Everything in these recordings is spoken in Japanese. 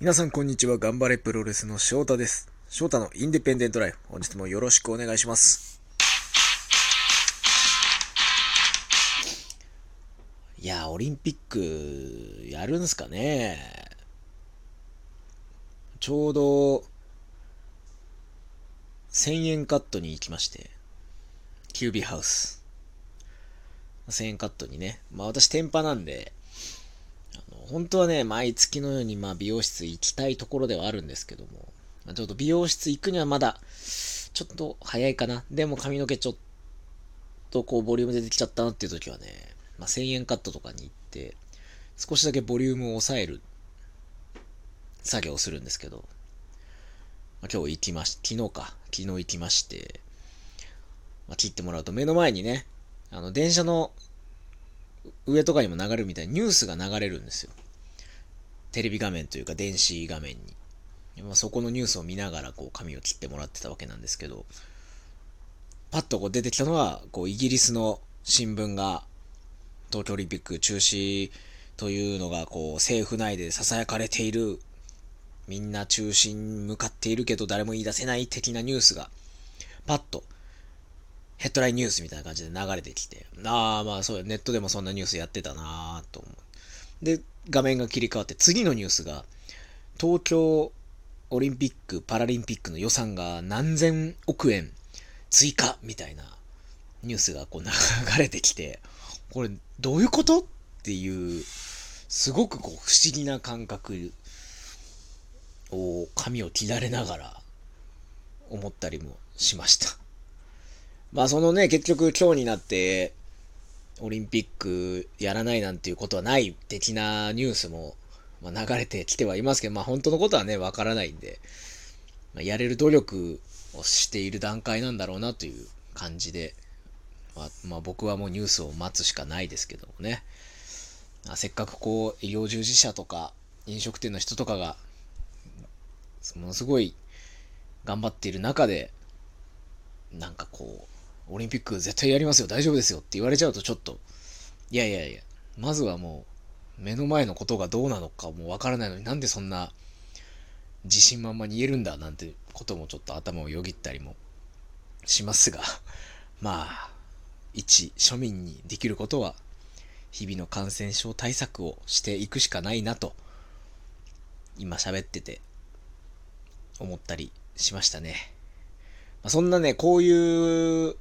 皆さんこんにちは。頑張れプロレスの翔太です。翔太のインディペンデントライフ。本日もよろしくお願いします。いや、オリンピックやるんすかねちょうど1000円カットに行きまして、キュービーハウス。1000円カットにね。まあ私、テンパなんで、本当はね、毎月のようにまあ美容室行きたいところではあるんですけども、ちょっと美容室行くにはまだ、ちょっと早いかな。でも髪の毛ちょっとこうボリューム出てきちゃったなっていう時はね、まあ1000円カットとかに行って、少しだけボリュームを抑える作業をするんですけど、まあ、今日行きまし、昨日か、昨日行きまして、まあ、切ってもらうと目の前にね、あの、電車の上とかにも流れるみたいにニュースが流れるんですよ。テレビ画面というか電子画面に。まあ、そこのニュースを見ながらこう髪を切ってもらってたわけなんですけど、パッとこう出てきたのは、こうイギリスの新聞が東京オリンピック中止というのがこう政府内で囁かれているみんな中心に向かっているけど誰も言い出せない的なニュースがパッとヘッドラインニュースみたいな感じで流れてきて、ああまあそう、ネットでもそんなニュースやってたなぁと思う。で、画面が切り替わって次のニュースが東京オリンピック・パラリンピックの予算が何千億円追加みたいなニュースがこう流れてきて、これどういうことっていう、すごくこう不思議な感覚を髪を切られながら思ったりもしました。まあそのね、結局今日になってオリンピックやらないなんていうことはない的なニュースも、まあ、流れてきてはいますけど、まあ本当のことはね、わからないんで、まあ、やれる努力をしている段階なんだろうなという感じで、まあ、まあ僕はもうニュースを待つしかないですけどもね。まあせっかくこう医療従事者とか飲食店の人とかがものすごい頑張っている中で、なんかこう、オリンピック絶対やりますよ、大丈夫ですよって言われちゃうとちょっと、いやいやいや、まずはもう、目の前のことがどうなのかもうわからないのになんでそんな自信満々に言えるんだなんてこともちょっと頭をよぎったりもしますが、まあ、一庶民にできることは、日々の感染症対策をしていくしかないなと、今喋ってて思ったりしましたね。まあ、そんなね、こういう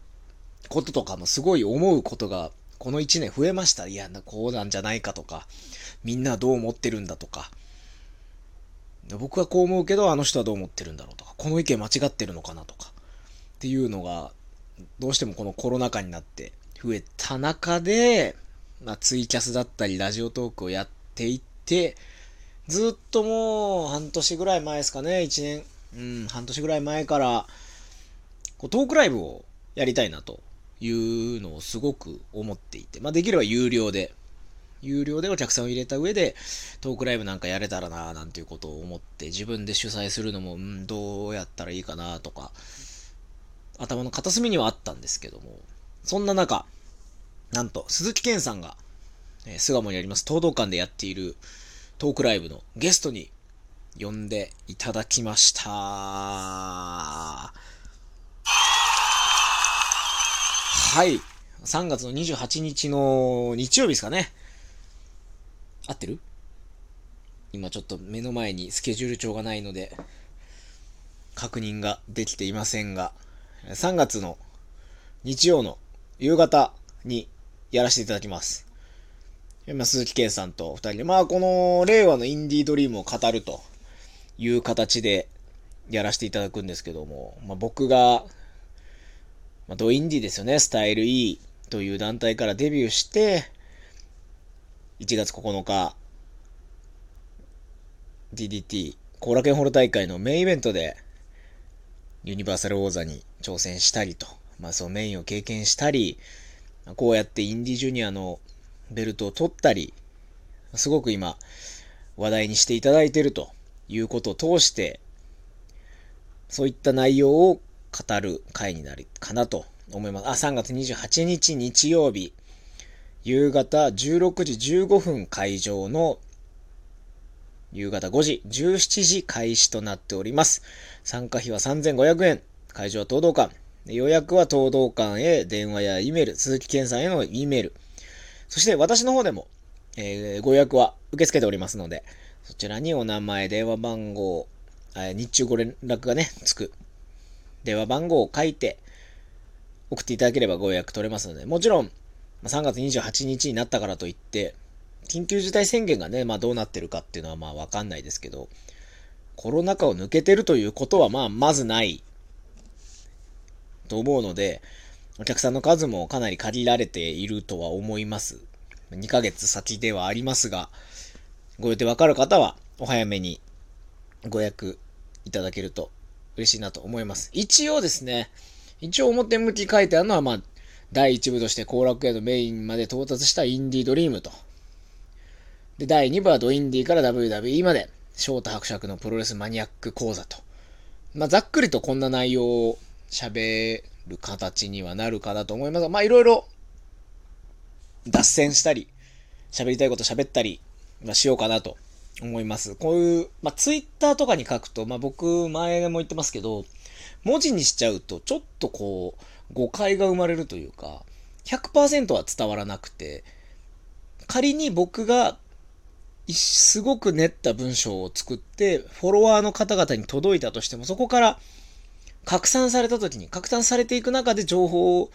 こととかもすごい思うことが、この1年増えました。いや、こうなんじゃないかとか、みんなどう思ってるんだとか、僕はこう思うけど、あの人はどう思ってるんだろうとか、この意見間違ってるのかなとか、っていうのが、どうしてもこのコロナ禍になって増えた中で、まあ、ツイキャスだったり、ラジオトークをやっていって、ずっともう半年ぐらい前ですかね、1年、うん、半年ぐらい前から、こうトークライブをやりたいなというのをすごく思っていて、まあ、できれば有料で、有料でお客さんを入れた上で、トークライブなんかやれたらな、なんていうことを思って、自分で主催するのも、うん、どうやったらいいかな、とか、頭の片隅にはあったんですけども、そんな中、なんと、鈴木健さんが、え巣鴨にあります東道館でやっているトークライブのゲストに呼んでいただきました。はい。3月の28日の日曜日ですかね。合ってる？今ちょっと目の前にスケジュール帳がないので、確認ができていませんが、3月の日曜の夕方にやらせていただきます。まあ、鈴木健さんと二人で、まあ、この令和のインディードリームを語るという形でやらせていただくんですけども、まあ、僕が、まあ、ドインディですよね、スタイル E という団体からデビューして、1月9日、DDT 後楽園ホール大会のメインイベントで、ユニバーサル王座に挑戦したりと、まあ、そのメインを経験したり、こうやってインディジュニアのベルトを取ったり、すごく今、話題にしていただいているということを通して、そういった内容を語る回になるかなと思います。あ、3月28日日曜日、夕方16時15分会場の夕方5時、17時開始となっております。参加費は3500円。会場は東道館。予約は東道館へ電話や E メール、鈴木健さんへの E メール。そして私の方でも、えー、ご予約は受け付けておりますので、そちらにお名前、電話番号、日中ご連絡がね、つく。電話番号を書いて、送っていただければご予約取れますので、もちろん、3月28日になったからといって、緊急事態宣言がね、まあどうなってるかっていうのはまあわかんないですけど、コロナ禍を抜けてるということはまあまずないと思うので、お客さんの数もかなり限られているとは思います。2ヶ月先ではありますが、ご予定わかる方はお早めにご予約いただけると嬉しいなと思います。一応ですね、一応表向き書いてあるのは、まあ、第1部として後楽園のメインまで到達したインディードリームと。で、第2部はドインディーから WWE まで、翔太伯爵のプロレスマニアック講座と。まあ、ざっくりとこんな内容を喋る形にはなるかなと思いますが、まあ、いろいろ脱線したり、喋りたいこと喋ったり、まあ、しようかなと思います。こういう、まあ、ツイッターとかに書くと、まあ、僕、前も言ってますけど、文字にしちゃうと、ちょっとこう、誤解が生まれるというか、100%は伝わらなくて、仮に僕が、すごく練った文章を作って、フォロワーの方々に届いたとしても、そこから拡散された時に、拡散されていく中で情報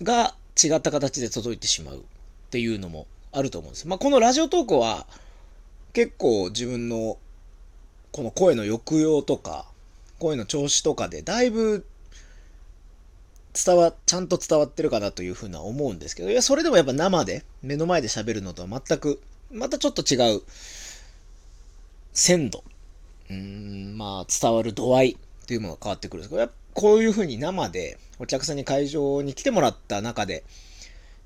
が違った形で届いてしまうっていうのもあると思うんです。まあ、このラジオ投稿は、結構自分のこの声の抑揚とか、声の調子とかでだいぶ伝わ、ちゃんと伝わってるかなというふうな思うんですけど、いや、それでもやっぱ生で、目の前で喋るのとは全く、またちょっと違う、鮮度、うん、まあ、伝わる度合いというものが変わってくるんですけど、こういうふうに生で、お客さんに会場に来てもらった中で、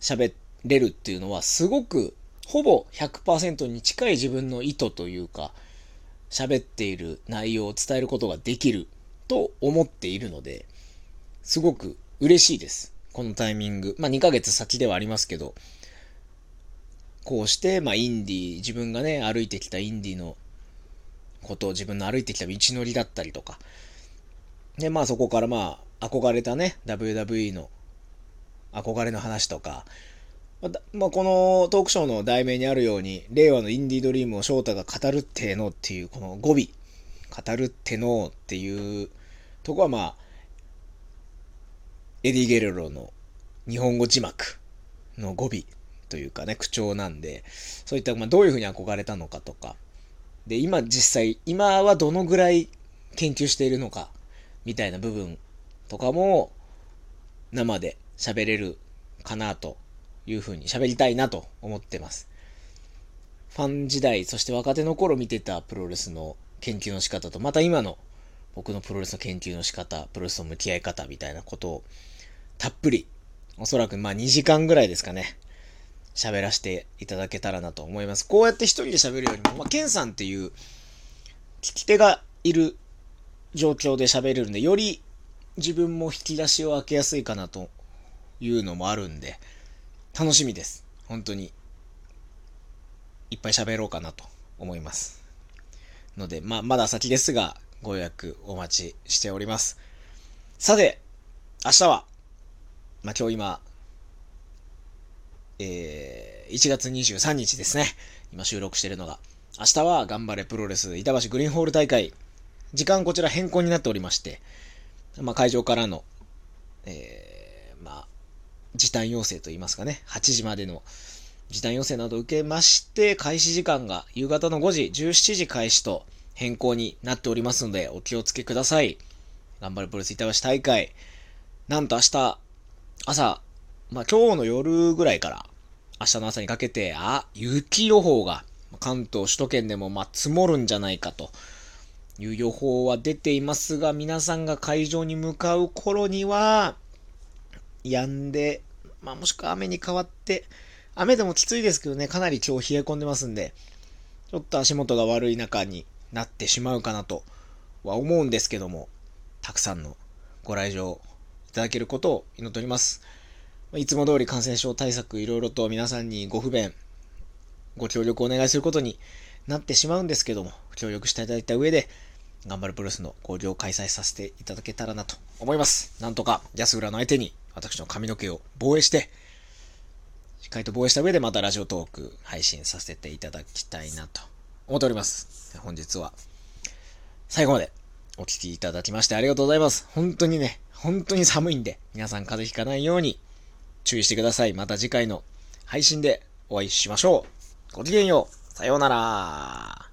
喋れるっていうのは、すごくほぼ100%に近い自分の意図というか、喋っている内容を伝えることができると思っているので、すごく嬉しいです。このタイミング。まあ2ヶ月先ではありますけど、こうして、まあインディー、自分がね、歩いてきたインディーのことを自分の歩いてきた道のりだったりとか、で、まあそこからまあ憧れたね、WWE の憧れの話とか、まあ、まあ、このトークショーの題名にあるように、令和のインディードリームを翔太が語るってのっていう、この語尾、語るってのっていうとこはまあ、エディ・ゲレロの日本語字幕の語尾というかね、口調なんで、そういった、まあ、どういうふうに憧れたのかとか、で、今実際、今はどのぐらい研究しているのか、みたいな部分とかも、生で喋れるかなというふうに喋りたいなと思ってます。ファン時代、そして若手の頃見てたプロレスの研究の仕方と、また今の僕のプロレスの研究の仕方、プロレスの向き合い方みたいなことをたっぷり、おそらくまあ2時間ぐらいですかね、喋らせていただけたらなと思います。こうやって一人で喋るよりも、まあ、ケンさんっていう聞き手がいる状況で喋れるんで、より自分も引き出しを開けやすいかなというのもあるんで、楽しみです。本当に。いっぱい喋ろうかなと思います。ので、まあ、まだ先ですが、ご予約お待ちしております。さて、明日は、まあ、今日今、えー、1月23日ですね。今収録してるのが。明日は頑張れプロレス板橋グリーンホール大会。時間こちら変更になっておりまして、まあ、会場からの、えー、時短要請といいますかね、8時までの時短要請などを受けまして、開始時間が夕方の5時、17時開始と変更になっておりますので、お気をつけください。頑張るプロレス板橋大会。なんと明日、朝、まあ今日の夜ぐらいから、明日の朝にかけて、あ、雪予報が、関東首都圏でもま積もるんじゃないかという予報は出ていますが、皆さんが会場に向かう頃には、止んでまあ、もしくは雨に変わって、雨でもきついですけどね、かなり今日冷え込んでますんで、ちょっと足元が悪い中になってしまうかなとは思うんですけども、たくさんのご来場いただけることを祈っております。いつも通り感染症対策いろいろと皆さんにご不便、ご協力をお願いすることになってしまうんですけども、協力していただいた上で、頑張るプロレスの交流を開催させていただけたらなと思います。なんとか安浦の相手に私の髪の毛を防衛して、しっかりと防衛した上でまたラジオトーク配信させていただきたいなと思っております。本日は最後までお聴きいただきましてありがとうございます。本当にね、本当に寒いんで、皆さん風邪ひかないように注意してください。また次回の配信でお会いしましょう。ごきげんよう。さようなら。